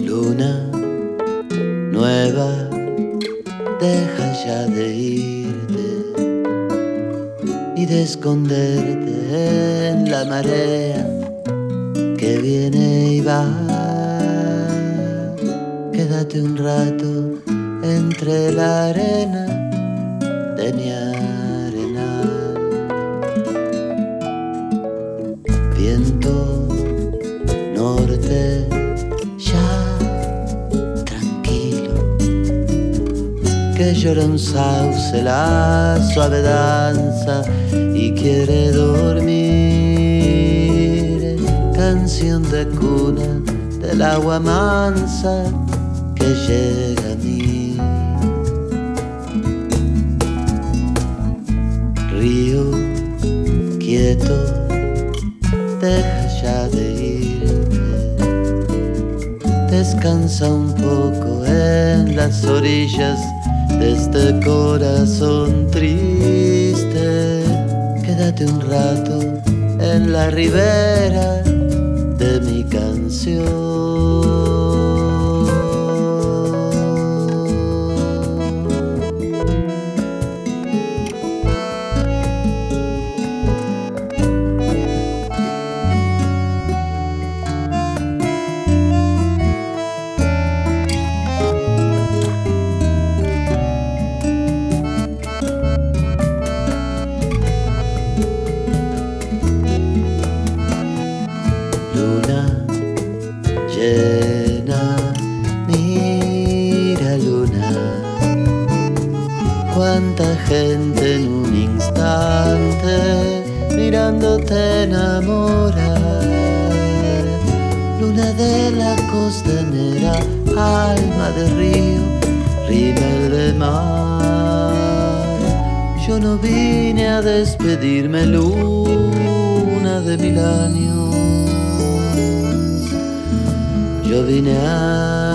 Luna nueva, deja ya de irte y de esconderte en la marea que viene y va. Quédate un rato entre la arena arenal. Viento norte, ya tranquilo, que llora un sauce la suave danza y quiere dormir. Canción de cuna del agua mansa que llega a mí. Quieto, deja ya de irte. Descansa un poco en las orillas de este corazón triste. Quédate un rato en la ribera de mi canción. Luna llena, mira luna, cuánta gente en un instante mirándote enamorar. Luna de la costanera, alma de río, rímel de mar. Yo no vine a despedirme, luna de mil años. Yo vine a cantar.